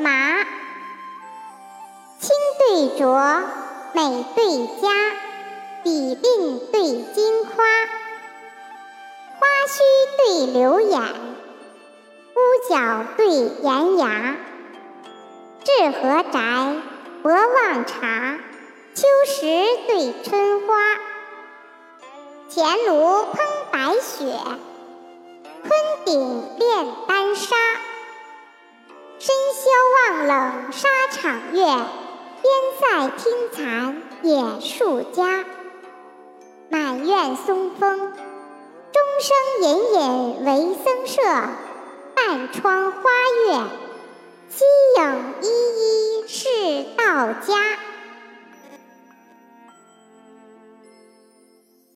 麻。清对浊，美对佳，比鬓对金夸。花须对柳眼，屋角对檐牙。至和宅，博望茶，秋实对春花。前炉烹白雪，昆鼎秋望冷沙场月，边塞听残野树家。满院松风，钟声隐隐为僧舍；半窗花月，夕影依依是道家。